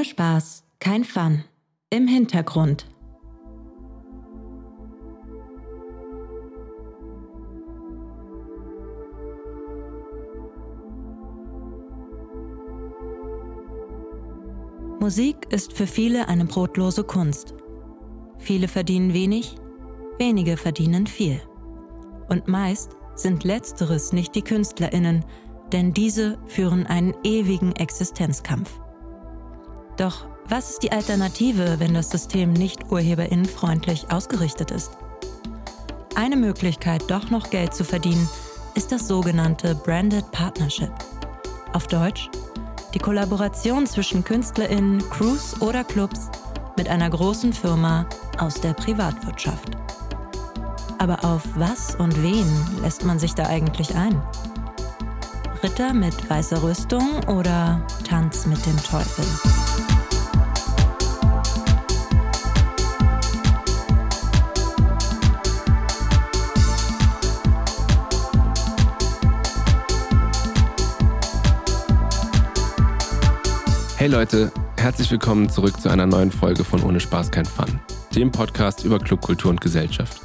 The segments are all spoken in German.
Ohne Spaß, kein Fun. Im Hintergrund. Musik ist für viele eine brotlose Kunst. Viele verdienen wenig, wenige verdienen viel. Und meist sind letzteres nicht die Künstlerinnen, denn diese führen einen ewigen Existenzkampf. Doch was ist die Alternative, wenn das System nicht urheberinnenfreundlich ausgerichtet ist? Eine Möglichkeit, doch noch Geld zu verdienen, ist das sogenannte Branded Partnership. Auf Deutsch die Kollaboration zwischen Künstlerinnen, Crews oder Clubs mit einer großen Firma aus der Privatwirtschaft. Aber auf was und wen lässt man sich da eigentlich ein? Ritter mit weißer Rüstung oder Tanz mit dem Teufel? Hey Leute, herzlich willkommen zurück zu einer neuen Folge von Ohne Spaß kein Fun, dem Podcast über Clubkultur und Gesellschaft.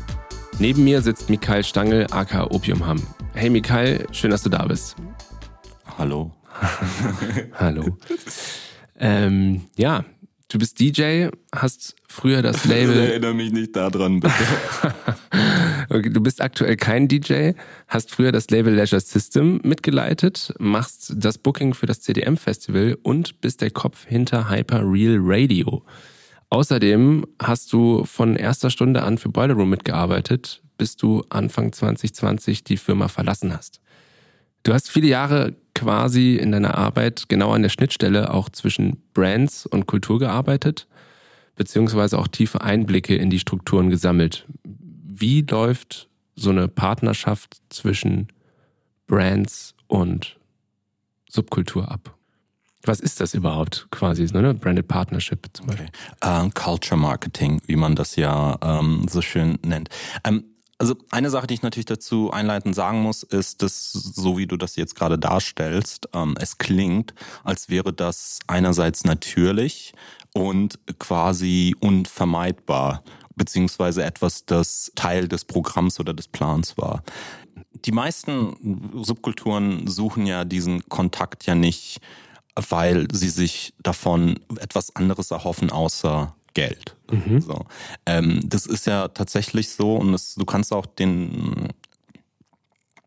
Neben mir sitzt Mikael Stangl, aka Opiumham. Hey Mikael, schön, dass du da bist. Hallo. Hallo. Ähm, ja, du bist DJ, hast früher das Label. Erinnere mich nicht daran, bitte. okay, du bist aktuell kein DJ, hast früher das Label Leisure System mitgeleitet, machst das Booking für das CDM Festival und bist der Kopf hinter Hyper Real Radio. Außerdem hast du von erster Stunde an für Boiler Room mitgearbeitet, bis du Anfang 2020 die Firma verlassen hast. Du hast viele Jahre quasi in deiner Arbeit genau an der Schnittstelle auch zwischen Brands und Kultur gearbeitet, beziehungsweise auch tiefe Einblicke in die Strukturen gesammelt. Wie läuft so eine Partnerschaft zwischen Brands und Subkultur ab? Was ist das überhaupt quasi, ne? Branded Partnership zum Beispiel? Okay. Uh, Culture Marketing, wie man das ja ähm, so schön nennt. Ähm, also eine Sache, die ich natürlich dazu einleitend sagen muss, ist, dass so wie du das jetzt gerade darstellst, ähm, es klingt, als wäre das einerseits natürlich und quasi unvermeidbar, beziehungsweise etwas, das Teil des Programms oder des Plans war. Die meisten Subkulturen suchen ja diesen Kontakt ja nicht, weil sie sich davon etwas anderes erhoffen, außer Geld. Mhm. So. Ähm, das ist ja tatsächlich so und das, du kannst auch den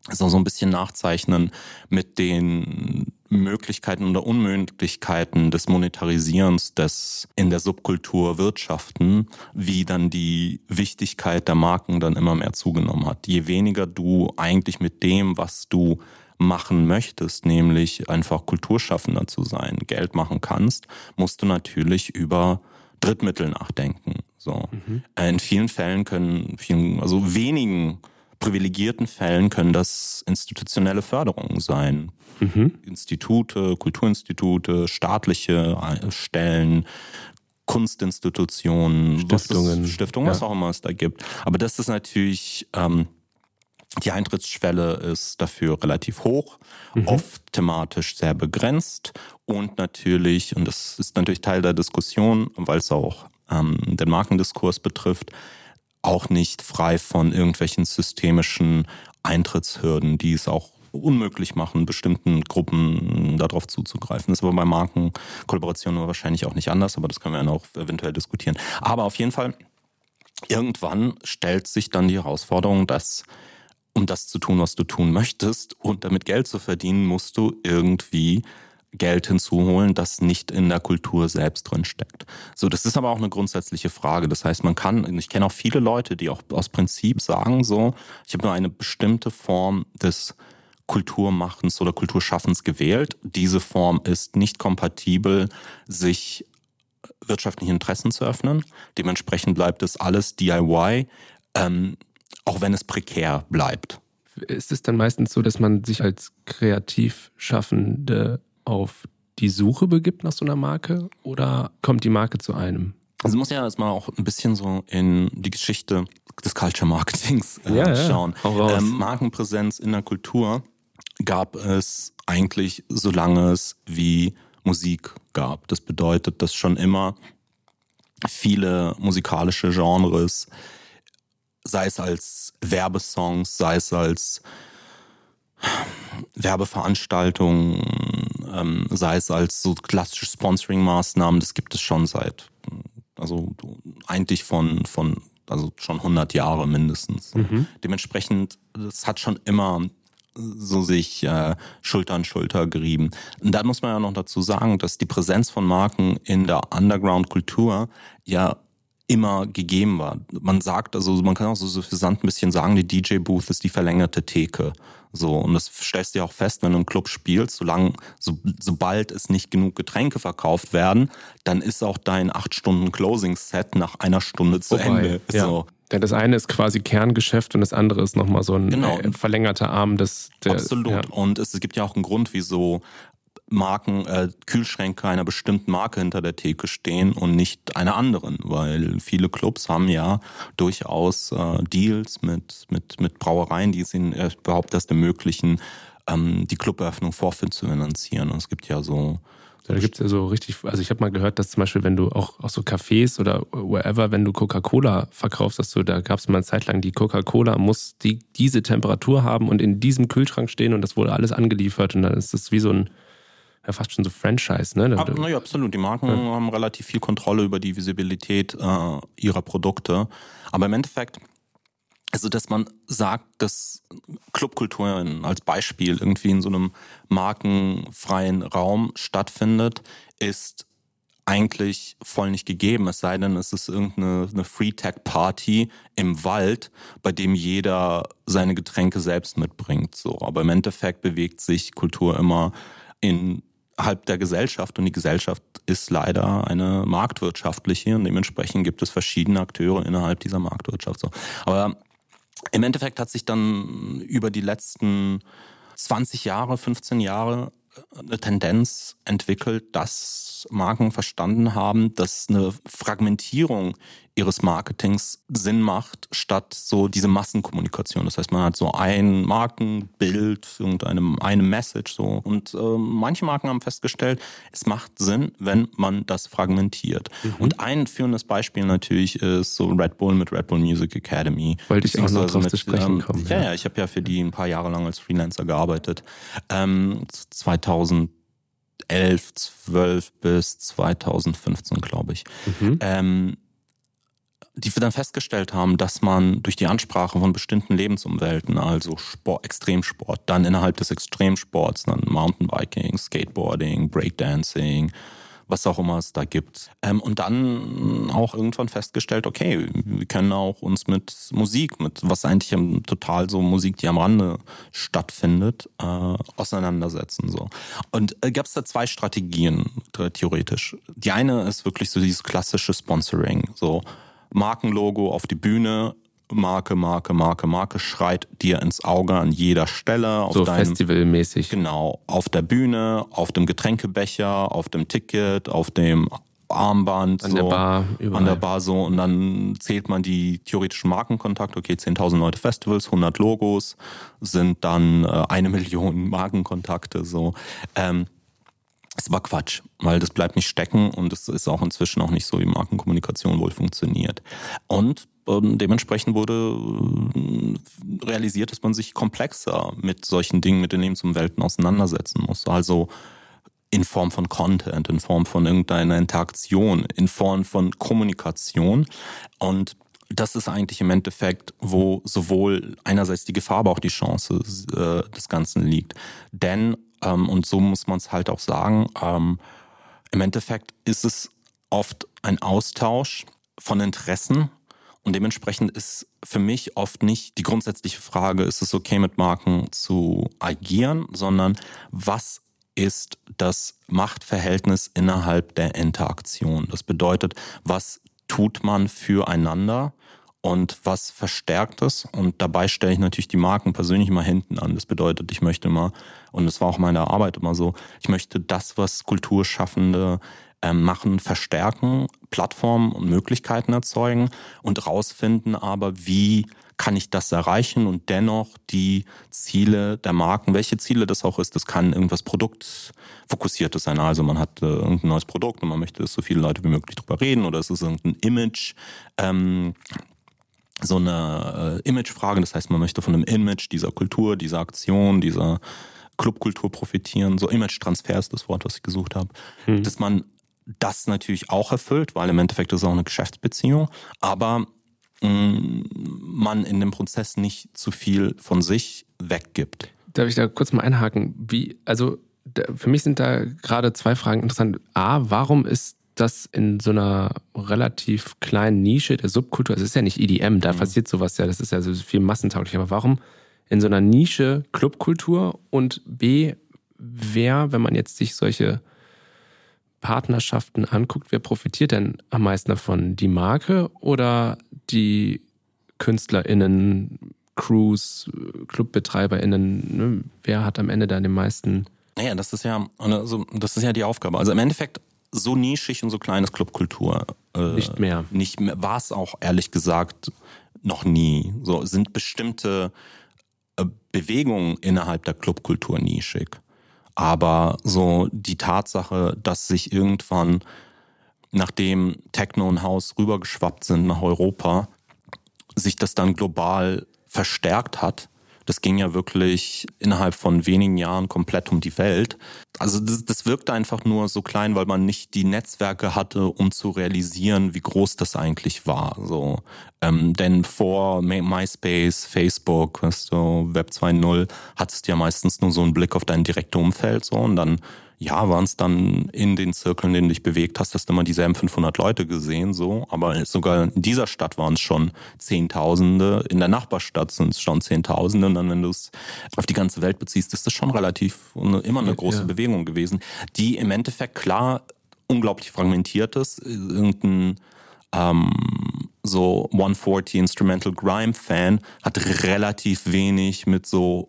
so, so ein bisschen nachzeichnen mit den Möglichkeiten oder Unmöglichkeiten des Monetarisierens des in der Subkultur Wirtschaften, wie dann die Wichtigkeit der Marken dann immer mehr zugenommen hat. Je weniger du eigentlich mit dem, was du machen möchtest, nämlich einfach Kulturschaffender zu sein, Geld machen kannst, musst du natürlich über Drittmittel nachdenken. So. Mhm. In vielen Fällen können, vielen, also wenigen privilegierten Fällen können das institutionelle Förderungen sein. Mhm. Institute, Kulturinstitute, staatliche Stellen, Kunstinstitutionen, Stiftungen, was, Stiftungen, ja. was auch immer es da gibt. Aber das ist natürlich ähm, die Eintrittsschwelle ist dafür relativ hoch, mhm. oft thematisch sehr begrenzt und natürlich, und das ist natürlich Teil der Diskussion, weil es auch ähm, den Markendiskurs betrifft, auch nicht frei von irgendwelchen systemischen Eintrittshürden, die es auch unmöglich machen, bestimmten Gruppen darauf zuzugreifen. Das ist aber bei Markenkollaborationen wahrscheinlich auch nicht anders, aber das können wir ja auch eventuell diskutieren. Aber auf jeden Fall, irgendwann stellt sich dann die Herausforderung, dass um das zu tun, was du tun möchtest und damit Geld zu verdienen, musst du irgendwie Geld hinzuholen, das nicht in der Kultur selbst drin steckt. So, das ist aber auch eine grundsätzliche Frage. Das heißt, man kann, ich kenne auch viele Leute, die auch aus Prinzip sagen so, ich habe nur eine bestimmte Form des Kulturmachens oder Kulturschaffens gewählt. Diese Form ist nicht kompatibel, sich wirtschaftlichen Interessen zu öffnen. Dementsprechend bleibt es alles DIY. Ähm, auch wenn es prekär bleibt. Ist es dann meistens so, dass man sich als Kreativschaffende auf die Suche begibt nach so einer Marke oder kommt die Marke zu einem? Also muss ja erstmal auch ein bisschen so in die Geschichte des Culture Marketings äh, ja, schauen. Ja, ähm, Markenpräsenz in der Kultur gab es eigentlich, solange es wie Musik gab. Das bedeutet, dass schon immer viele musikalische Genres, sei es als Werbesongs, sei es als Werbeveranstaltungen, ähm, sei es als so klassische Sponsoring-Maßnahmen, das gibt es schon seit, also eigentlich von, von also schon 100 Jahre mindestens. Mhm. Dementsprechend, das hat schon immer so sich äh, Schulter an Schulter gerieben. Und da muss man ja noch dazu sagen, dass die Präsenz von Marken in der Underground-Kultur ja immer gegeben war. Man sagt, also man kann auch so suffisant ein bisschen sagen, die DJ-Booth ist die verlängerte Theke. So, und das stellst du ja auch fest, wenn du im Club spielst, solange, so, sobald es nicht genug Getränke verkauft werden, dann ist auch dein 8 Stunden Closing-Set nach einer Stunde zu Wobei, Ende. Ja. So. Ja, das eine ist quasi Kerngeschäft und das andere ist nochmal so ein genau. Äh, verlängerter Arm des. Der, Absolut. Ja. Und es gibt ja auch einen Grund, wieso Marken, äh, Kühlschränke einer bestimmten Marke hinter der Theke stehen und nicht einer anderen, weil viele Clubs haben ja durchaus äh, Deals mit, mit, mit Brauereien, die es ihnen überhaupt erst ermöglichen, ähm, die Cluberöffnung vorfinanzieren. Und es gibt ja so da gibt es ja so richtig, also ich habe mal gehört, dass zum Beispiel, wenn du auch, auch so Cafés oder wherever, wenn du Coca-Cola verkaufst, dass du, da gab es mal eine Zeit lang, die Coca-Cola muss die, diese Temperatur haben und in diesem Kühlschrank stehen und das wurde alles angeliefert und dann ist das wie so ein, ja fast schon so Franchise, ne? Ab, naja, absolut. Die Marken ja. haben relativ viel Kontrolle über die Visibilität äh, ihrer Produkte. Aber im Endeffekt, also dass man sagt, dass Clubkultur als Beispiel irgendwie in so einem markenfreien Raum stattfindet, ist eigentlich voll nicht gegeben, es sei denn, es ist irgendeine eine Free-Tech-Party im Wald, bei dem jeder seine Getränke selbst mitbringt. So, aber im Endeffekt bewegt sich Kultur immer in innerhalb der Gesellschaft und die Gesellschaft ist leider eine marktwirtschaftliche und dementsprechend gibt es verschiedene Akteure innerhalb dieser Marktwirtschaft. So. Aber im Endeffekt hat sich dann über die letzten 20 Jahre, 15 Jahre eine Tendenz entwickelt, dass Marken verstanden haben, dass eine Fragmentierung ihres Marketings Sinn macht, statt so diese Massenkommunikation. Das heißt, man hat so ein Markenbild, irgendeine eine Message so. Und äh, manche Marken haben festgestellt, es macht Sinn, wenn man das fragmentiert. Mhm. Und ein führendes Beispiel natürlich ist so Red Bull mit Red Bull Music Academy. Wollte ich auch noch drauf mit, zu sprechen ähm, kommen. Ja, ja, ich habe ja für die ein paar Jahre lang als Freelancer gearbeitet. Ähm, 2000 11, 12 bis 2015, glaube ich. Mhm. Ähm, die wir dann festgestellt haben, dass man durch die Ansprache von bestimmten Lebensumwelten, also Sport, Extremsport, dann innerhalb des Extremsports, dann Mountainbiking, Skateboarding, Breakdancing, was auch immer es da gibt. Ähm, und dann auch irgendwann festgestellt, okay, wir können auch uns mit Musik, mit was eigentlich total so Musik, die am Rande stattfindet, äh, auseinandersetzen. So. Und äh, gab es da zwei Strategien theoretisch. Die eine ist wirklich so dieses klassische Sponsoring. So Markenlogo auf die Bühne, Marke, Marke, Marke, Marke schreit dir ins Auge an jeder Stelle. Auf so deinem, festivalmäßig. Genau. Auf der Bühne, auf dem Getränkebecher, auf dem Ticket, auf dem Armband. An so, der Bar. Überall. An der Bar so. Und dann zählt man die theoretischen Markenkontakte. Okay, 10.000 Leute Festivals, 100 Logos sind dann äh, eine Million Markenkontakte. So. Ähm, es war Quatsch, weil das bleibt nicht stecken und es ist auch inzwischen auch nicht so, wie Markenkommunikation wohl funktioniert. Und ähm, dementsprechend wurde äh, realisiert, dass man sich komplexer mit solchen Dingen, mit den Lebensumwelten auseinandersetzen muss. Also in Form von Content, in Form von irgendeiner Interaktion, in Form von Kommunikation. Und das ist eigentlich im Endeffekt, wo sowohl einerseits die Gefahr, aber auch die Chance äh, des Ganzen liegt. Denn ähm, und so muss man es halt auch sagen. Ähm, Im Endeffekt ist es oft ein Austausch von Interessen und dementsprechend ist für mich oft nicht die grundsätzliche Frage, ist es okay mit Marken zu agieren, sondern was ist das Machtverhältnis innerhalb der Interaktion. Das bedeutet, was tut man füreinander und was verstärkt es. Und dabei stelle ich natürlich die Marken persönlich immer hinten an. Das bedeutet, ich möchte immer, und das war auch meine Arbeit immer so, ich möchte das, was Kulturschaffende ähm, machen, verstärken, Plattformen und Möglichkeiten erzeugen und rausfinden aber, wie kann ich das erreichen und dennoch die Ziele der Marken, welche Ziele das auch ist, das kann irgendwas produktfokussiertes sein. Also man hat äh, irgendein neues Produkt und man möchte, dass so viele Leute wie möglich drüber reden oder es ist irgendein Image. Ähm, so eine äh, Imagefrage, das heißt, man möchte von einem Image dieser Kultur, dieser Aktion, dieser Clubkultur profitieren. So Image-Transfer ist das Wort, was ich gesucht habe. Hm. Dass man das natürlich auch erfüllt, weil im Endeffekt ist es auch eine Geschäftsbeziehung. Aber Mm, man in dem Prozess nicht zu viel von sich weggibt. Darf ich da kurz mal einhaken? Wie, also für mich sind da gerade zwei Fragen interessant. A, warum ist das in so einer relativ kleinen Nische der Subkultur, es ist ja nicht EDM, da mhm. passiert sowas ja, das ist ja so viel massentauglich, aber warum in so einer Nische Clubkultur und B, wer, wenn man jetzt sich solche Partnerschaften anguckt, wer profitiert denn am meisten davon? Die Marke oder die KünstlerInnen, Crews, ClubbetreiberInnen? Ne? Wer hat am Ende da den meisten? Naja, das ist ja, also, das ist ja die Aufgabe. Also im Endeffekt so nischig und so kleines Clubkultur. Äh, nicht mehr. Nicht mehr. War es auch ehrlich gesagt noch nie. So sind bestimmte äh, Bewegungen innerhalb der Clubkultur nischig. Aber so die Tatsache, dass sich irgendwann, nachdem Techno und House rübergeschwappt sind nach Europa, sich das dann global verstärkt hat, das ging ja wirklich innerhalb von wenigen Jahren komplett um die Welt. Also das, das wirkte einfach nur so klein, weil man nicht die Netzwerke hatte, um zu realisieren, wie groß das eigentlich war. So, ähm, denn vor MySpace, Facebook, weißt du, Web 2.0 hattest du ja meistens nur so einen Blick auf dein direktes Umfeld so und dann ja, waren es dann in den Zirkeln, in denen du dich bewegt hast, hast du immer dieselben 500 Leute gesehen, so. Aber sogar in dieser Stadt waren es schon Zehntausende. In der Nachbarstadt sind es schon Zehntausende. Und dann, wenn du es auf die ganze Welt beziehst, ist das schon relativ immer eine große ja. Bewegung gewesen, die im Endeffekt klar unglaublich fragmentiert ist. Irgendein ähm, so 140 Instrumental Grime Fan hat relativ wenig mit so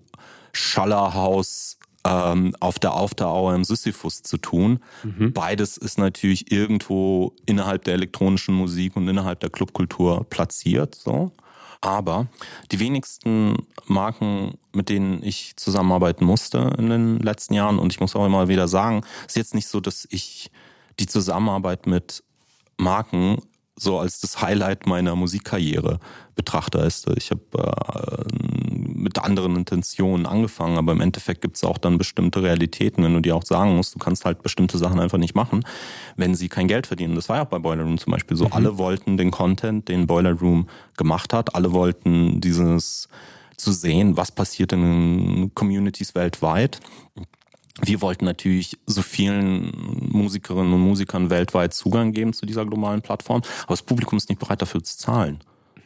Schallerhaus ähm, auf der Aufdauer im Sisyphus zu tun. Mhm. Beides ist natürlich irgendwo innerhalb der elektronischen Musik und innerhalb der Clubkultur platziert. So. Aber die wenigsten Marken, mit denen ich zusammenarbeiten musste in den letzten Jahren, und ich muss auch immer wieder sagen, ist jetzt nicht so, dass ich die Zusammenarbeit mit Marken so als das Highlight meiner Musikkarriere betrachte. Ich habe äh, mit anderen Intentionen angefangen, aber im Endeffekt gibt es auch dann bestimmte Realitäten, wenn du dir auch sagen musst, du kannst halt bestimmte Sachen einfach nicht machen, wenn sie kein Geld verdienen. Das war ja auch bei Boiler Room zum Beispiel so. Mhm. Alle wollten den Content, den Boiler Room gemacht hat, alle wollten dieses zu sehen, was passiert in den Communities weltweit. Wir wollten natürlich so vielen Musikerinnen und Musikern weltweit Zugang geben zu dieser globalen Plattform, aber das Publikum ist nicht bereit dafür zu zahlen.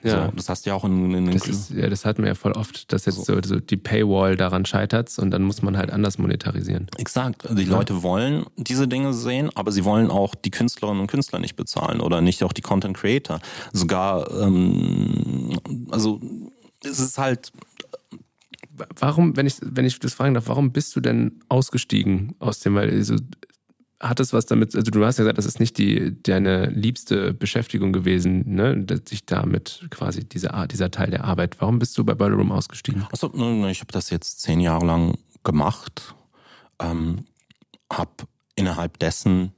Ja. So, das hast du ja auch in, in das ist, Ja, das hatten wir ja voll oft, dass jetzt so, so die Paywall daran scheitert und dann muss man halt anders monetarisieren. Exakt. Also die ja. Leute wollen diese Dinge sehen, aber sie wollen auch die Künstlerinnen und Künstler nicht bezahlen oder nicht auch die Content Creator. Sogar, ähm, also es ist halt warum, wenn ich, wenn ich das fragen darf, warum bist du denn ausgestiegen aus dem, weil also, hat es was damit, also du hast ja gesagt, das ist nicht die, deine liebste Beschäftigung gewesen, ne, sich damit quasi dieser, dieser Teil der Arbeit. Warum bist du bei Boiler Room ausgestiegen? Also, ich habe das jetzt zehn Jahre lang gemacht, ähm, habe innerhalb dessen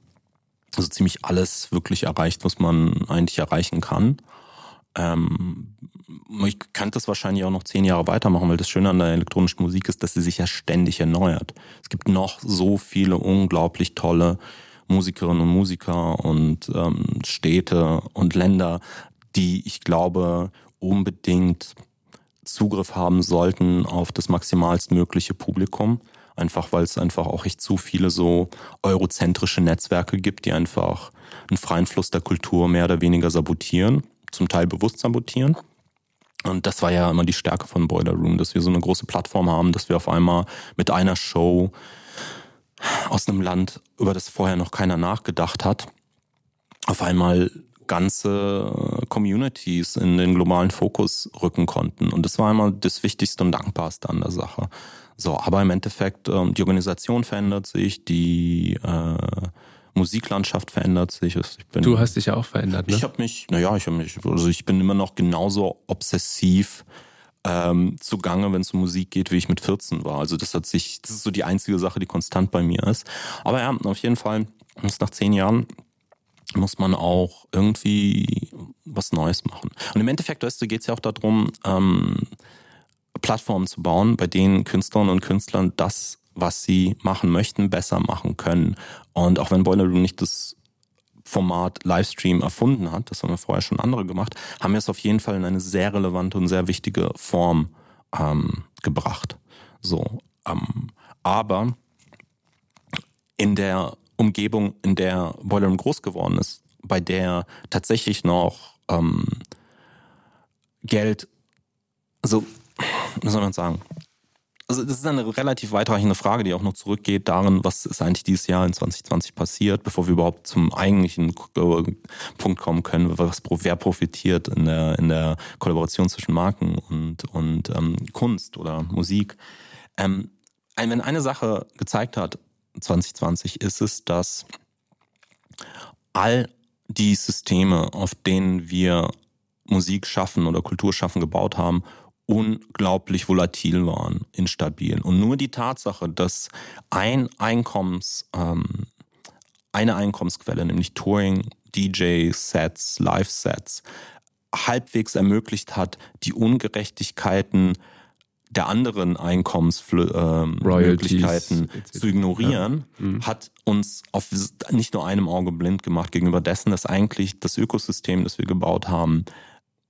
also ziemlich alles wirklich erreicht, was man eigentlich erreichen kann. Ähm, ich könnte das wahrscheinlich auch noch zehn Jahre weitermachen, weil das Schöne an der elektronischen Musik ist, dass sie sich ja ständig erneuert. Es gibt noch so viele unglaublich tolle Musikerinnen und Musiker und ähm, Städte und Länder, die ich glaube unbedingt Zugriff haben sollten auf das maximalstmögliche Publikum. Einfach weil es einfach auch echt zu viele so eurozentrische Netzwerke gibt, die einfach einen freien Fluss der Kultur mehr oder weniger sabotieren zum Teil bewusst sabotieren. Und das war ja immer die Stärke von Boiler Room, dass wir so eine große Plattform haben, dass wir auf einmal mit einer Show aus einem Land, über das vorher noch keiner nachgedacht hat, auf einmal ganze Communities in den globalen Fokus rücken konnten. Und das war immer das Wichtigste und Dankbarste an der Sache. So, aber im Endeffekt, ähm, die Organisation verändert sich, die äh, Musiklandschaft verändert sich. Bin, du hast dich ja auch verändert, ne? Ich habe mich, naja, ich habe mich, also ich bin immer noch genauso obsessiv ähm, zugange, wenn es um Musik geht, wie ich mit 14 war. Also das hat sich, das ist so die einzige Sache, die konstant bei mir ist. Aber ja, auf jeden Fall, nach zehn Jahren muss man auch irgendwie was Neues machen. Und im Endeffekt, weißt du, geht es ja auch darum, ähm, Plattformen zu bauen, bei denen Künstlerinnen und Künstlern das, was sie machen möchten, besser machen können. Und auch wenn Boiler Room nicht das Format Livestream erfunden hat, das haben wir vorher schon andere gemacht, haben wir es auf jeden Fall in eine sehr relevante und sehr wichtige Form ähm, gebracht. So, ähm, aber in der Umgebung, in der Boiler Room groß geworden ist, bei der tatsächlich noch ähm, Geld, also, wie soll man sagen, also das ist eine relativ weitreichende Frage, die auch noch zurückgeht darin, was ist eigentlich dieses Jahr in 2020 passiert, bevor wir überhaupt zum eigentlichen Punkt kommen können, was, wer profitiert in der, in der Kollaboration zwischen Marken und, und ähm, Kunst oder Musik. Ähm, wenn eine Sache gezeigt hat, 2020, ist es, dass all die Systeme, auf denen wir Musik schaffen oder Kultur schaffen, gebaut haben, unglaublich volatil waren, instabil. Und nur die Tatsache, dass ein Einkommens, ähm, eine Einkommensquelle, nämlich Touring, DJ-Sets, Live-Sets, halbwegs ermöglicht hat, die Ungerechtigkeiten der anderen Einkommensmöglichkeiten äh, zu ignorieren, ja. mhm. hat uns auf nicht nur einem Auge blind gemacht gegenüber dessen, dass eigentlich das Ökosystem, das wir gebaut haben,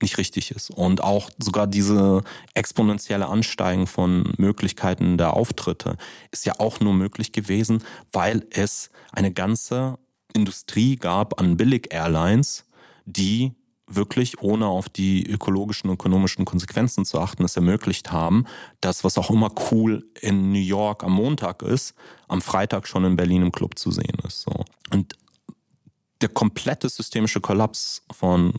nicht richtig ist. Und auch sogar diese exponentielle Ansteigen von Möglichkeiten der Auftritte ist ja auch nur möglich gewesen, weil es eine ganze Industrie gab an Billig-Airlines, die wirklich ohne auf die ökologischen und ökonomischen Konsequenzen zu achten, es ermöglicht haben, dass was auch immer cool in New York am Montag ist, am Freitag schon in Berlin im Club zu sehen ist. So. Und der komplette systemische Kollaps von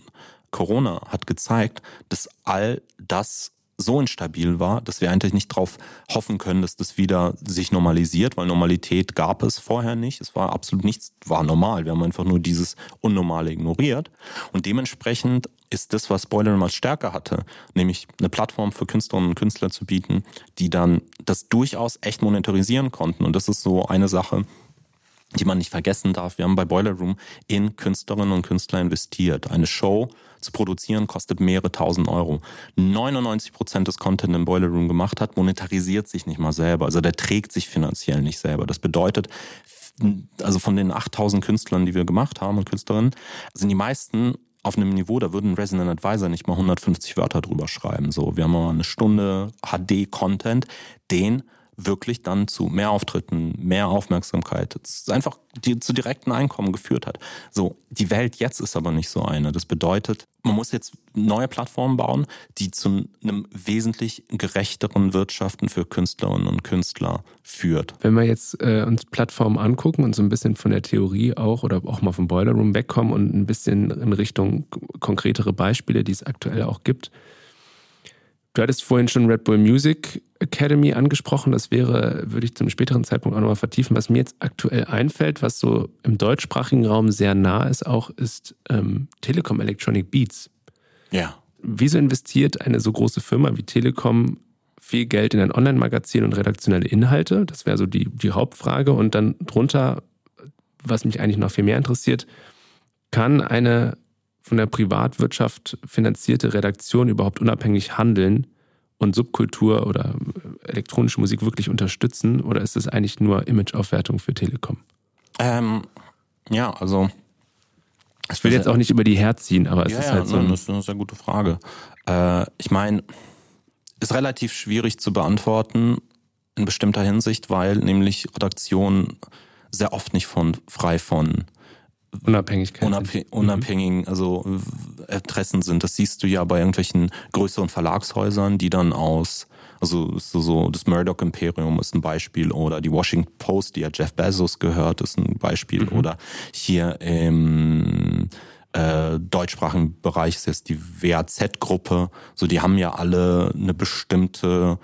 Corona hat gezeigt, dass all das so instabil war, dass wir eigentlich nicht darauf hoffen können, dass das wieder sich normalisiert, weil Normalität gab es vorher nicht. Es war absolut nichts, war normal. Wir haben einfach nur dieses Unnormale ignoriert. Und dementsprechend ist das, was Boiler als Stärke hatte, nämlich eine Plattform für Künstlerinnen und Künstler zu bieten, die dann das durchaus echt monetarisieren konnten. Und das ist so eine Sache, die man nicht vergessen darf. Wir haben bei Boiler Room in Künstlerinnen und Künstler investiert. Eine Show zu produzieren kostet mehrere tausend Euro. 99 Prozent des Content im Boiler Room gemacht hat, monetarisiert sich nicht mal selber. Also der trägt sich finanziell nicht selber. Das bedeutet, also von den 8000 Künstlern, die wir gemacht haben und Künstlerinnen, sind die meisten auf einem Niveau, da würden Resident Advisor nicht mal 150 Wörter drüber schreiben. So, wir haben mal eine Stunde HD-Content, den wirklich dann zu mehr Auftritten, mehr Aufmerksamkeit, einfach die, zu direkten Einkommen geführt hat. So, die Welt jetzt ist aber nicht so eine. Das bedeutet, man muss jetzt neue Plattformen bauen, die zu einem wesentlich gerechteren Wirtschaften für Künstlerinnen und Künstler führt. Wenn wir jetzt äh, uns Plattformen angucken und so ein bisschen von der Theorie auch oder auch mal vom Boiler Room wegkommen und ein bisschen in Richtung konkretere Beispiele, die es aktuell auch gibt, Du hattest vorhin schon Red Bull Music Academy angesprochen. Das wäre, würde ich zu einem späteren Zeitpunkt auch nochmal vertiefen. Was mir jetzt aktuell einfällt, was so im deutschsprachigen Raum sehr nah ist, auch ist ähm, Telekom Electronic Beats. Ja. Wieso investiert eine so große Firma wie Telekom viel Geld in ein Online-Magazin und redaktionelle Inhalte? Das wäre so die, die Hauptfrage. Und dann drunter, was mich eigentlich noch viel mehr interessiert, kann eine von der Privatwirtschaft finanzierte Redaktion überhaupt unabhängig handeln und Subkultur oder elektronische Musik wirklich unterstützen? Oder ist es eigentlich nur Imageaufwertung für Telekom? Ähm, ja, also. Ich will jetzt auch nicht über die herziehen, aber es ja, ist halt so. Ein das ist eine sehr gute Frage. Äh, ich meine, ist relativ schwierig zu beantworten in bestimmter Hinsicht, weil nämlich Redaktionen sehr oft nicht von frei von Unabhängigkeit. Unabhäng mhm. unabhängigen, also Interessen sind. Das siehst du ja bei irgendwelchen größeren Verlagshäusern, die dann aus, also so, so das Murdoch-Imperium ist ein Beispiel oder die Washington Post, die ja Jeff Bezos gehört, ist ein Beispiel mhm. oder hier im äh, deutschsprachigen Bereich ist jetzt die WAZ-Gruppe. So, die haben ja alle eine bestimmte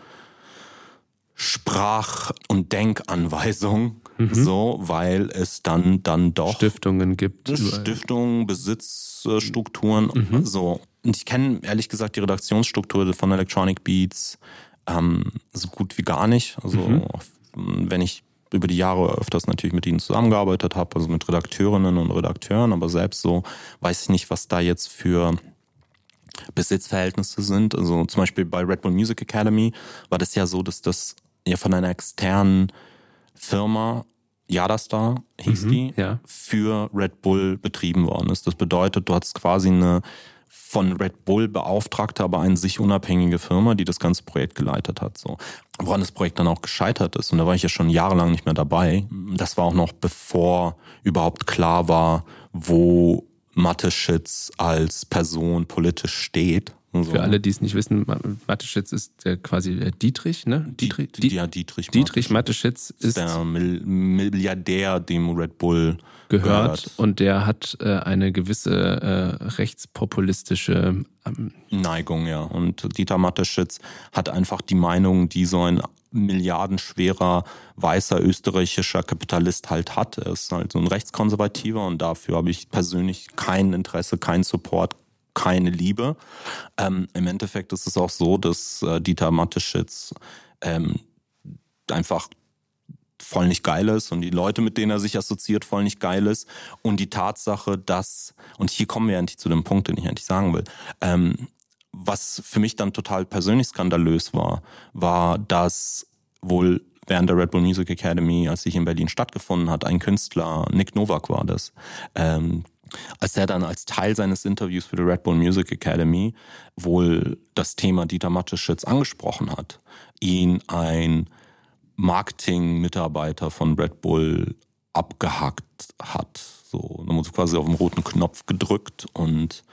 Sprach- und Denkanweisung Mhm. So, weil es dann, dann doch Stiftungen gibt. Stiftungen, Besitzstrukturen, mhm. so. Und ich kenne ehrlich gesagt die Redaktionsstruktur von Electronic Beats ähm, so gut wie gar nicht. Also mhm. wenn ich über die Jahre öfters natürlich mit ihnen zusammengearbeitet habe, also mit Redakteurinnen und Redakteuren, aber selbst so weiß ich nicht, was da jetzt für Besitzverhältnisse sind. Also zum Beispiel bei Red Bull Music Academy war das ja so, dass das ja von einer externen Firma, Yadastar hieß mhm, die, ja. für Red Bull betrieben worden ist. Das bedeutet, du hattest quasi eine von Red Bull beauftragte, aber eine sich unabhängige Firma, die das ganze Projekt geleitet hat. So. Woran das Projekt dann auch gescheitert ist. Und da war ich ja schon jahrelang nicht mehr dabei. Das war auch noch bevor überhaupt klar war, wo Mateschitz als Person politisch steht. So. Für alle, die es nicht wissen, Mateschitz ist der quasi Dietrich, ne? Dietrich, Die, ja, Dietrich. Dietrich Mateschitz ist der Milliardär, dem Red Bull gehört, gehört. und der hat äh, eine gewisse äh, rechtspopulistische ähm, Neigung, ja. Und Dieter Mateschitz hat einfach die Meinung, die so ein milliardenschwerer weißer österreichischer Kapitalist halt hat. Er ist halt so ein Rechtskonservativer und dafür habe ich persönlich kein Interesse, kein Support, keine Liebe. Ähm, Im Endeffekt ist es auch so, dass äh, Dieter Mateschitz ähm, einfach voll nicht geil ist und die Leute, mit denen er sich assoziiert, voll nicht geil ist. Und die Tatsache, dass, und hier kommen wir endlich zu dem Punkt, den ich eigentlich sagen will, ähm, was für mich dann total persönlich skandalös war, war, dass wohl während der Red Bull Music Academy, als sich in Berlin stattgefunden hat, ein Künstler, Nick Novak war das, ähm, als er dann als Teil seines Interviews für die Red Bull Music Academy wohl das Thema Dieter Mateschitz angesprochen hat, ihn ein Marketing-Mitarbeiter von Red Bull abgehackt hat. So, dann wurde quasi auf den roten Knopf gedrückt und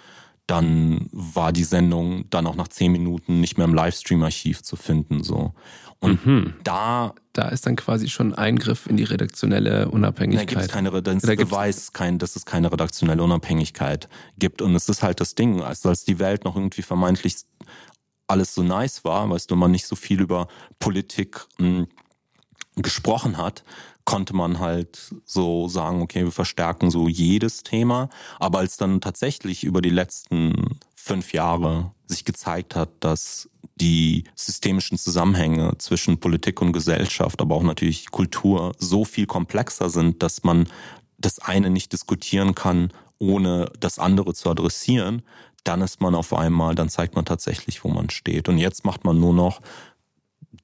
dann war die Sendung dann auch nach zehn Minuten nicht mehr im Livestream-Archiv zu finden. So. Und mhm. da. Da ist dann quasi schon Eingriff in die redaktionelle Unabhängigkeit. Da gibt es keine, dann da Beweis, kein, dass es keine redaktionelle Unabhängigkeit gibt. Und es ist halt das Ding, also als die Welt noch irgendwie vermeintlich alles so nice war, weißt du, man nicht so viel über Politik mh, hm, gesprochen hat, konnte man halt so sagen, okay, wir verstärken so jedes Thema. Aber als dann tatsächlich über die letzten fünf Jahre sich gezeigt hat, dass die systemischen Zusammenhänge zwischen Politik und Gesellschaft, aber auch natürlich Kultur so viel komplexer sind, dass man das eine nicht diskutieren kann, ohne das andere zu adressieren, dann ist man auf einmal, dann zeigt man tatsächlich, wo man steht. Und jetzt macht man nur noch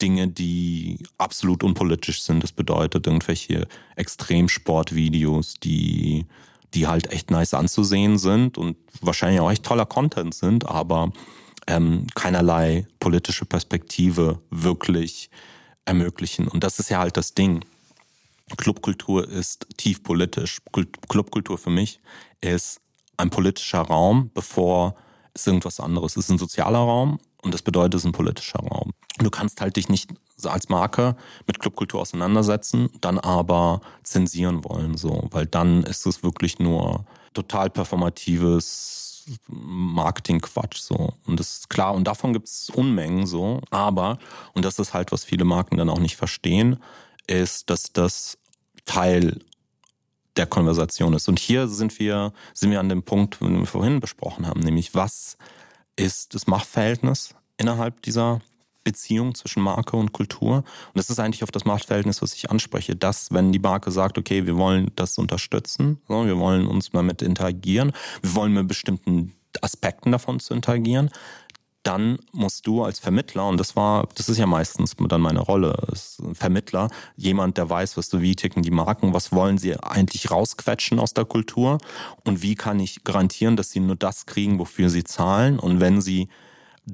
Dinge, die absolut unpolitisch sind. Das bedeutet irgendwelche Extremsportvideos, die, die halt echt nice anzusehen sind und wahrscheinlich auch echt toller Content sind, aber ähm, keinerlei politische Perspektive wirklich ermöglichen. Und das ist ja halt das Ding. Clubkultur ist tief politisch. Clubkultur für mich ist ein politischer Raum, bevor es irgendwas anderes ist. Es ist ein sozialer Raum und das bedeutet, es ist ein politischer Raum. Du kannst halt dich nicht als Marke mit Clubkultur auseinandersetzen, dann aber zensieren wollen, so, weil dann ist es wirklich nur total performatives Marketing-Quatsch, so. Und das ist klar, und davon gibt es Unmengen, so. Aber, und das ist halt, was viele Marken dann auch nicht verstehen, ist, dass das Teil der Konversation ist. Und hier sind wir, sind wir an dem Punkt, den wir vorhin besprochen haben, nämlich was ist das Machtverhältnis innerhalb dieser Beziehung zwischen Marke und Kultur. Und das ist eigentlich auf das Machtverhältnis, was ich anspreche, dass, wenn die Marke sagt, okay, wir wollen das unterstützen, wir wollen uns damit interagieren, wir wollen mit bestimmten Aspekten davon zu interagieren, dann musst du als Vermittler, und das war, das ist ja meistens dann meine Rolle, als Vermittler, jemand, der weiß, was du, wie ticken die Marken, was wollen sie eigentlich rausquetschen aus der Kultur und wie kann ich garantieren, dass sie nur das kriegen, wofür sie zahlen und wenn sie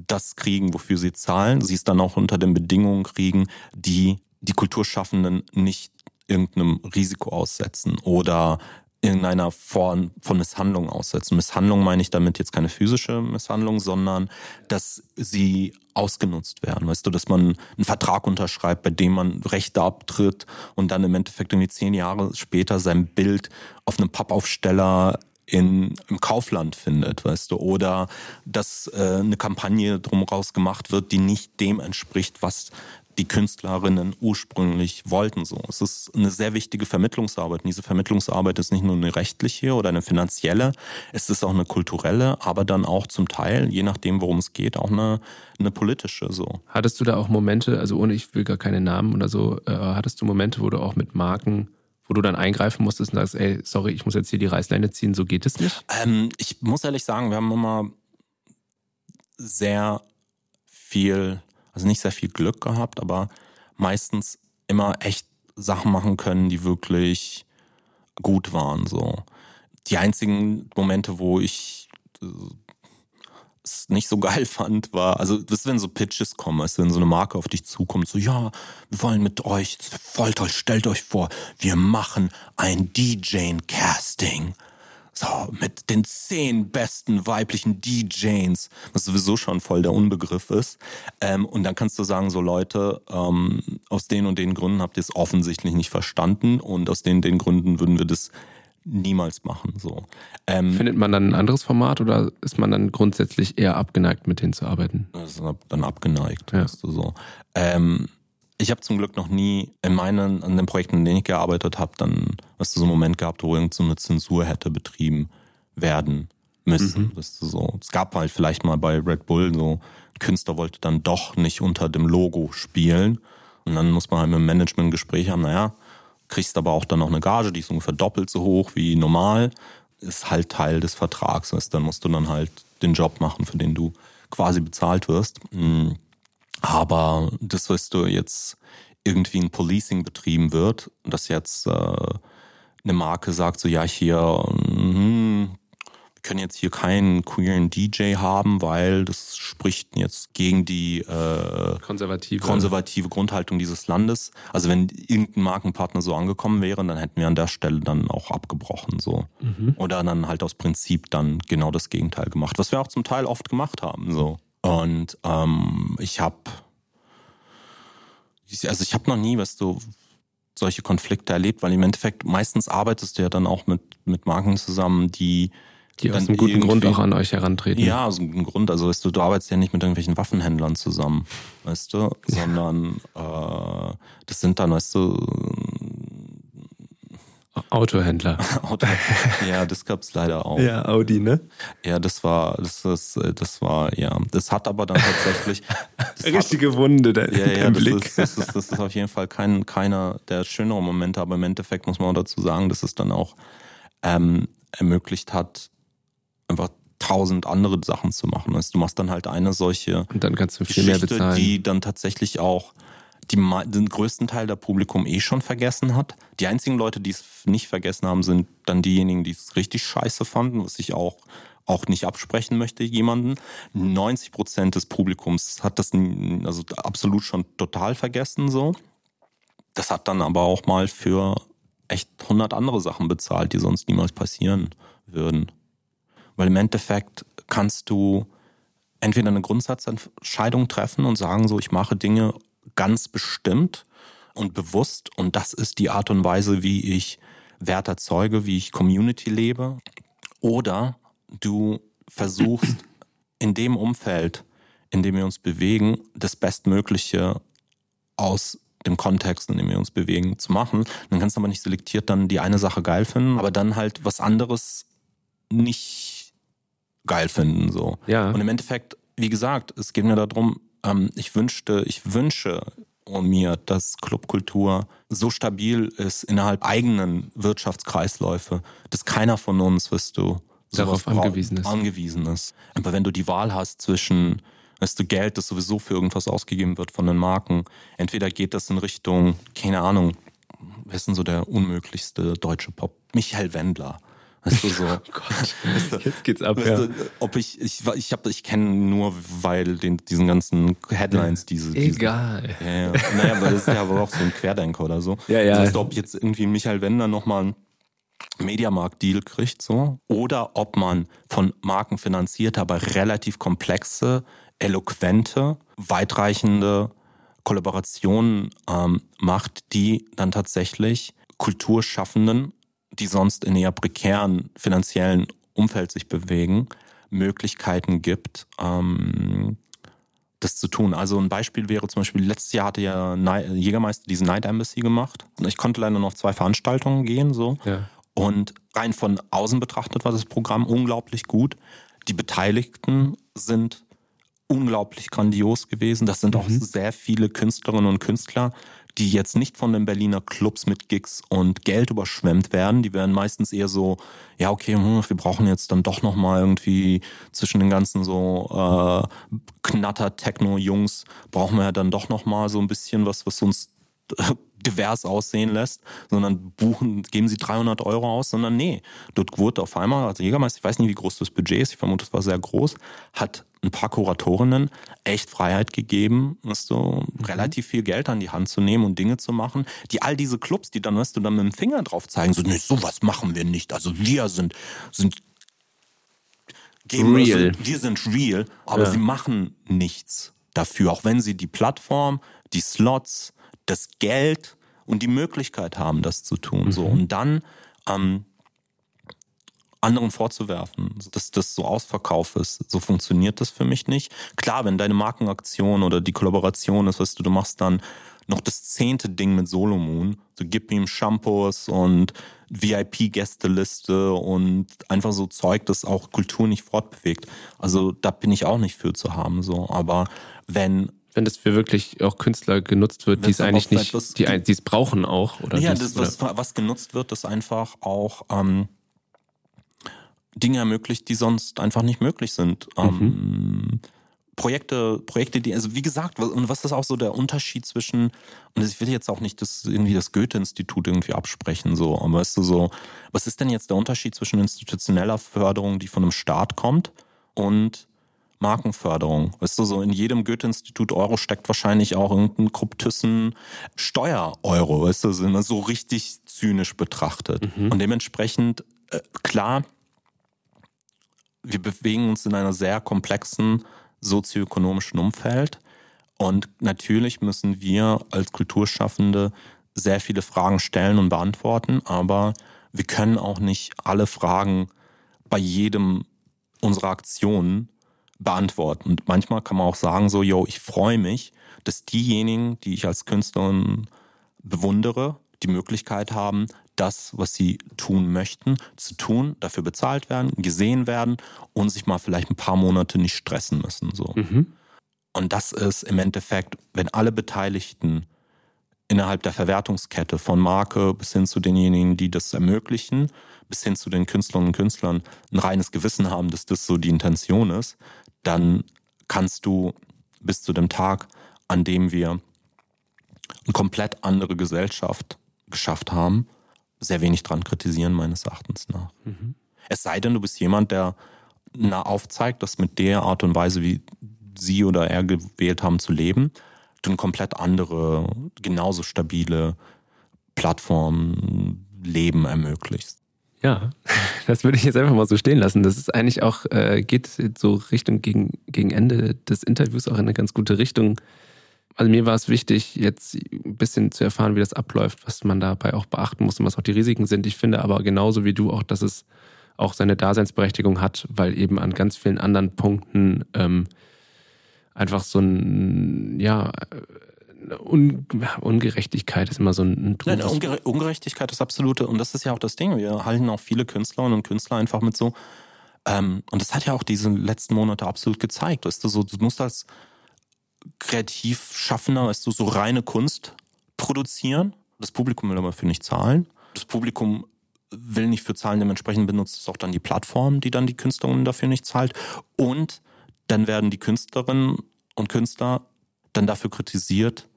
das kriegen, wofür sie zahlen, sie es dann auch unter den Bedingungen kriegen, die die Kulturschaffenden nicht irgendeinem Risiko aussetzen oder irgendeiner Form von Misshandlung aussetzen. Misshandlung meine ich damit jetzt keine physische Misshandlung, sondern dass sie ausgenutzt werden. Weißt du, dass man einen Vertrag unterschreibt, bei dem man Rechte abtritt und dann im Endeffekt irgendwie zehn Jahre später sein Bild auf einem Pappaufsteller in, im Kaufland findet, weißt du, oder dass äh, eine Kampagne drum raus gemacht wird, die nicht dem entspricht, was die Künstlerinnen ursprünglich wollten. So, es ist eine sehr wichtige Vermittlungsarbeit. Und diese Vermittlungsarbeit ist nicht nur eine rechtliche oder eine finanzielle, es ist auch eine kulturelle, aber dann auch zum Teil, je nachdem, worum es geht, auch eine, eine politische. So. Hattest du da auch Momente, also ohne ich will gar keine Namen oder so, äh, hattest du Momente, wo du auch mit Marken wo du dann eingreifen musstest und sagst, ey, sorry, ich muss jetzt hier die Reißleine ziehen, so geht es nicht? Ähm, ich muss ehrlich sagen, wir haben immer sehr viel also nicht sehr viel Glück gehabt, aber meistens immer echt Sachen machen können, die wirklich gut waren. So. Die einzigen Momente, wo ich äh, es nicht so geil fand, war, also das ist, wenn so Pitches kommen, du, wenn so eine Marke auf dich zukommt, so, ja, wir wollen mit euch, voll toll, stellt euch vor, wir machen ein DJ-Casting. So, mit den zehn besten weiblichen DJs, was sowieso schon voll der Unbegriff ist. Ähm, und dann kannst du sagen, so Leute, ähm, aus den und den Gründen habt ihr es offensichtlich nicht verstanden und aus den und den Gründen würden wir das niemals machen. So. Ähm, Findet man dann ein anderes Format oder ist man dann grundsätzlich eher abgeneigt, mit denen zu arbeiten? Das ist dann abgeneigt, ja. weißt du so. Ähm, ich habe zum Glück noch nie in meinen, an den Projekten, in denen ich gearbeitet habe, dann, hast du so einen Moment gehabt, wo irgend so eine Zensur hätte betrieben werden müssen. Mhm. Weißt du, so. Es gab halt vielleicht mal bei Red Bull so, ein Künstler wollte dann doch nicht unter dem Logo spielen. Und dann muss man halt mit dem Management ein Gespräch haben, naja, kriegst aber auch dann noch eine Gage, die ist ungefähr doppelt so hoch wie normal. Ist halt Teil des Vertrags. Weißt? Dann musst du dann halt den Job machen, für den du quasi bezahlt wirst. Mhm. Aber das, was du jetzt irgendwie ein Policing betrieben wird, dass jetzt äh, eine Marke sagt, so ja, hier, hm, wir können jetzt hier keinen queeren DJ haben, weil das spricht jetzt gegen die äh, konservative. konservative Grundhaltung dieses Landes. Also wenn irgendein Markenpartner so angekommen wäre, dann hätten wir an der Stelle dann auch abgebrochen. so mhm. Oder dann halt aus Prinzip dann genau das Gegenteil gemacht, was wir auch zum Teil oft gemacht haben. so und ähm, ich habe, also ich habe noch nie, was du solche Konflikte erlebt, weil im Endeffekt meistens arbeitest du ja dann auch mit mit Marken zusammen, die die aus einem guten Grund auch an euch herantreten. Ja, aus einem guten Grund. Also weißt du, du arbeitest ja nicht mit irgendwelchen Waffenhändlern zusammen, weißt du, sondern äh, das sind dann, weißt du, Autohändler. Auto, ja, das gab's leider auch. Ja, Audi, ne? Ja, das war, das ist, das war, ja, das hat aber dann tatsächlich richtige hat, Wunde, der, ja, ja, das Blick. Ist, das, ist, das ist auf jeden Fall kein, keiner der schöneren Momente, aber im Endeffekt muss man auch dazu sagen, dass es dann auch ähm, ermöglicht hat, einfach tausend andere Sachen zu machen. Also du machst dann halt eine solche und dann kannst du viel Geschichte, mehr bezahlen. die dann tatsächlich auch die den größten Teil der Publikum eh schon vergessen hat. Die einzigen Leute, die es nicht vergessen haben, sind dann diejenigen, die es richtig scheiße fanden, was ich auch auch nicht absprechen möchte jemanden. 90 Prozent des Publikums hat das also absolut schon total vergessen so. Das hat dann aber auch mal für echt 100 andere Sachen bezahlt, die sonst niemals passieren würden. Weil im Endeffekt kannst du entweder eine Grundsatzentscheidung treffen und sagen so, ich mache Dinge ganz bestimmt und bewusst und das ist die Art und Weise, wie ich Wert erzeuge, wie ich Community lebe. Oder du versuchst in dem Umfeld, in dem wir uns bewegen, das Bestmögliche aus dem Kontext, in dem wir uns bewegen, zu machen. Dann kannst du aber nicht selektiert dann die eine Sache geil finden, aber dann halt was anderes nicht geil finden. So. Ja. Und im Endeffekt, wie gesagt, es geht mir darum, ähm, ich wünschte, ich wünsche mir, dass Clubkultur so stabil ist innerhalb eigenen Wirtschaftskreisläufe, dass keiner von uns, wirst du, darauf angewiesen ist. angewiesen ist. Aber wenn du die Wahl hast zwischen weißt du, Geld, das sowieso für irgendwas ausgegeben wird von den Marken, entweder geht das in Richtung, keine Ahnung, wer ist denn so der unmöglichste deutsche Pop? Michael Wendler. Weißt du, so. Oh Gott, weißt du, jetzt geht's ab, ja. Du, ob ich, ich, ich, hab, ich kenne nur, weil den, diesen ganzen Headlines, diese. Egal. Diese, ja, ja. Naja, weil das ist ja aber auch so ein Querdenker oder so. Ja, ja. Weißt du, ob jetzt irgendwie Michael Wender nochmal einen Mediamarkt-Deal kriegt, so. Oder ob man von Marken finanzierte, aber relativ komplexe, eloquente, weitreichende Kollaborationen ähm, macht, die dann tatsächlich Kulturschaffenden die sonst in eher prekären finanziellen Umfeld sich bewegen, Möglichkeiten gibt, ähm, das zu tun. Also ein Beispiel wäre zum Beispiel, letztes Jahr hatte ja Jägermeister diese Night Embassy gemacht. Ich konnte leider nur auf zwei Veranstaltungen gehen, so. Ja. Und rein von außen betrachtet war das Programm unglaublich gut. Die Beteiligten sind unglaublich grandios gewesen. Das sind mhm. auch sehr viele Künstlerinnen und Künstler, die jetzt nicht von den Berliner Clubs mit Gigs und Geld überschwemmt werden. Die werden meistens eher so, ja okay, hm, wir brauchen jetzt dann doch noch mal irgendwie zwischen den ganzen so äh, Knatter Techno Jungs brauchen wir ja dann doch noch mal so ein bisschen was, was uns divers aussehen lässt, sondern buchen, geben sie 300 Euro aus, sondern nee, dort wurde auf einmal, also Jägermeister, ich weiß nicht, wie groß das Budget ist, ich vermute, es war sehr groß, hat ein paar Kuratorinnen echt Freiheit gegeben, weißt du, mhm. relativ viel Geld an die Hand zu nehmen und Dinge zu machen, die all diese Clubs, die dann, weißt du, dann mit dem Finger drauf zeigen, so, nee, sowas machen wir nicht, also wir sind, sind real. wir sind real, aber ja. sie machen nichts dafür, auch wenn sie die Plattform, die Slots, das Geld und die Möglichkeit haben, das zu tun. Mhm. So und dann ähm, anderen vorzuwerfen, dass das so Ausverkauf ist. So funktioniert das für mich nicht. Klar, wenn deine Markenaktion oder die Kollaboration ist, was du, du machst dann noch das zehnte Ding mit Solomon. Du gib ihm Shampoos und VIP-Gästeliste und einfach so Zeug, das auch Kultur nicht fortbewegt. Also da bin ich auch nicht für zu haben. So, aber wenn wenn das für wirklich auch Künstler genutzt wird, die es eigentlich nicht, die, die es brauchen auch. Oder ja, das, was, was genutzt wird, ist einfach auch ähm, Dinge ermöglicht, die sonst einfach nicht möglich sind. Ähm, mhm. Ähm, Projekte, Projekte, die, also wie gesagt, und was ist auch so der Unterschied zwischen, und ich will jetzt auch nicht das irgendwie das Goethe-Institut irgendwie absprechen, so, aber weißt du so, was ist denn jetzt der Unterschied zwischen institutioneller Förderung, die von einem Staat kommt, und Markenförderung. Weißt du, so in jedem Goethe-Institut Euro steckt wahrscheinlich auch irgendein Kryptüssen Steuer-Euro, weißt du, sind wir so richtig zynisch betrachtet. Mhm. Und dementsprechend, äh, klar, wir bewegen uns in einer sehr komplexen sozioökonomischen Umfeld. Und natürlich müssen wir als Kulturschaffende sehr viele Fragen stellen und beantworten, aber wir können auch nicht alle Fragen bei jedem unserer Aktionen beantworten. Und manchmal kann man auch sagen, so, yo, ich freue mich, dass diejenigen, die ich als Künstlerin bewundere, die Möglichkeit haben, das, was sie tun möchten, zu tun, dafür bezahlt werden, gesehen werden und sich mal vielleicht ein paar Monate nicht stressen müssen. So. Mhm. Und das ist im Endeffekt, wenn alle Beteiligten innerhalb der Verwertungskette von Marke bis hin zu denjenigen, die das ermöglichen, bis hin zu den Künstlerinnen und Künstlern ein reines Gewissen haben, dass das so die Intention ist, dann kannst du bis zu dem Tag, an dem wir eine komplett andere Gesellschaft geschafft haben, sehr wenig dran kritisieren, meines Erachtens nach. Mhm. Es sei denn, du bist jemand, der na, aufzeigt, dass mit der Art und Weise, wie sie oder er gewählt haben zu leben, du eine komplett andere, genauso stabile Plattform Leben ermöglichst. Ja, das würde ich jetzt einfach mal so stehen lassen. Das ist eigentlich auch, äh, geht so Richtung gegen, gegen Ende des Interviews auch in eine ganz gute Richtung. Also mir war es wichtig, jetzt ein bisschen zu erfahren, wie das abläuft, was man dabei auch beachten muss und was auch die Risiken sind. Ich finde aber genauso wie du auch, dass es auch seine Daseinsberechtigung hat, weil eben an ganz vielen anderen Punkten ähm, einfach so ein, ja, Un Ungerechtigkeit ist immer so ein Nein, Unge Ungerechtigkeit ist absolute, und das ist ja auch das Ding. Wir halten auch viele Künstlerinnen und Künstler einfach mit so, ähm, und das hat ja auch diese letzten Monate absolut gezeigt. Weißt du, so, du musst als Kreativschaffender, weißt du, so reine Kunst produzieren. Das Publikum will aber für nicht zahlen. Das Publikum will nicht für zahlen, dementsprechend benutzt es auch dann die Plattform, die dann die Künstlerin dafür nicht zahlt. Und dann werden die Künstlerinnen und Künstler dann dafür kritisiert,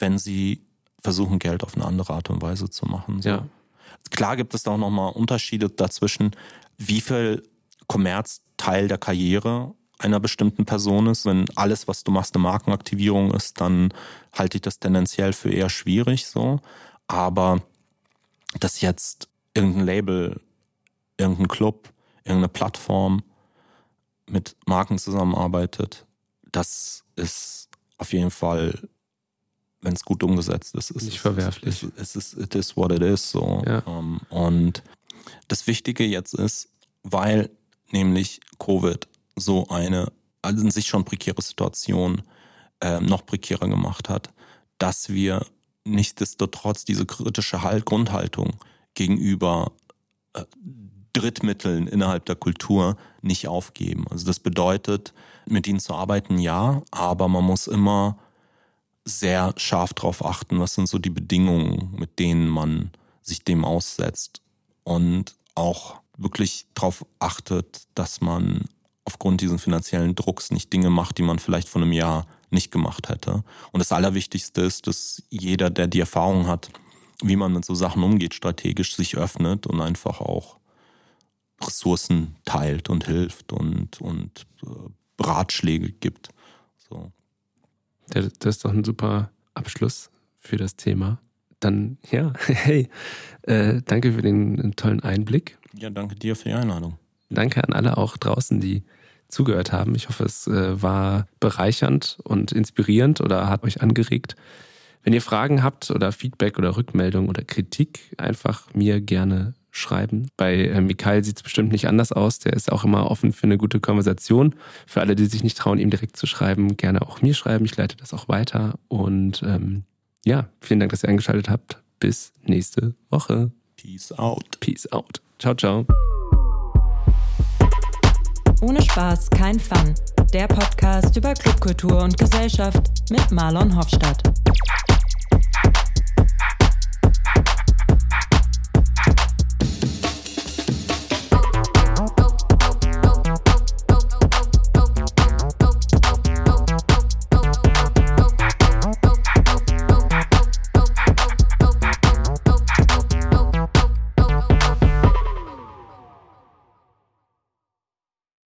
wenn sie versuchen, Geld auf eine andere Art und Weise zu machen. So. Ja. Klar gibt es da auch nochmal Unterschiede dazwischen, wie viel Kommerzteil der Karriere einer bestimmten Person ist. Wenn alles, was du machst, eine Markenaktivierung ist, dann halte ich das tendenziell für eher schwierig so. Aber dass jetzt irgendein Label, irgendein Club, irgendeine Plattform mit Marken zusammenarbeitet, das ist auf jeden Fall wenn es gut umgesetzt ist. ist Nicht verwerflich. Es ist, it is what it is. So. Ja. Ähm, und das Wichtige jetzt ist, weil nämlich Covid so eine also in sich schon prekäre Situation äh, noch prekärer gemacht hat, dass wir nichtsdestotrotz diese kritische halt Grundhaltung gegenüber äh, Drittmitteln innerhalb der Kultur nicht aufgeben. Also das bedeutet, mit ihnen zu arbeiten, ja, aber man muss immer sehr scharf darauf achten, was sind so die Bedingungen, mit denen man sich dem aussetzt und auch wirklich darauf achtet, dass man aufgrund dieses finanziellen Drucks nicht Dinge macht, die man vielleicht vor einem Jahr nicht gemacht hätte. Und das Allerwichtigste ist, dass jeder, der die Erfahrung hat, wie man mit so Sachen umgeht, strategisch sich öffnet und einfach auch Ressourcen teilt und hilft und, und äh, Ratschläge gibt. So. Das ist doch ein super Abschluss für das Thema. Dann, ja, hey, äh, danke für den tollen Einblick. Ja, danke dir für die Einladung. Danke an alle auch draußen, die zugehört haben. Ich hoffe, es äh, war bereichernd und inspirierend oder hat euch angeregt. Wenn ihr Fragen habt oder Feedback oder Rückmeldung oder Kritik, einfach mir gerne schreiben. Bei äh, Mikhail sieht es bestimmt nicht anders aus. Der ist auch immer offen für eine gute Konversation. Für alle, die sich nicht trauen, ihm direkt zu schreiben, gerne auch mir schreiben. Ich leite das auch weiter. Und ähm, ja, vielen Dank, dass ihr eingeschaltet habt. Bis nächste Woche. Peace out. Peace out. Ciao, ciao. Ohne Spaß kein Fun. Der Podcast über Clubkultur und Gesellschaft mit Marlon Hofstadt.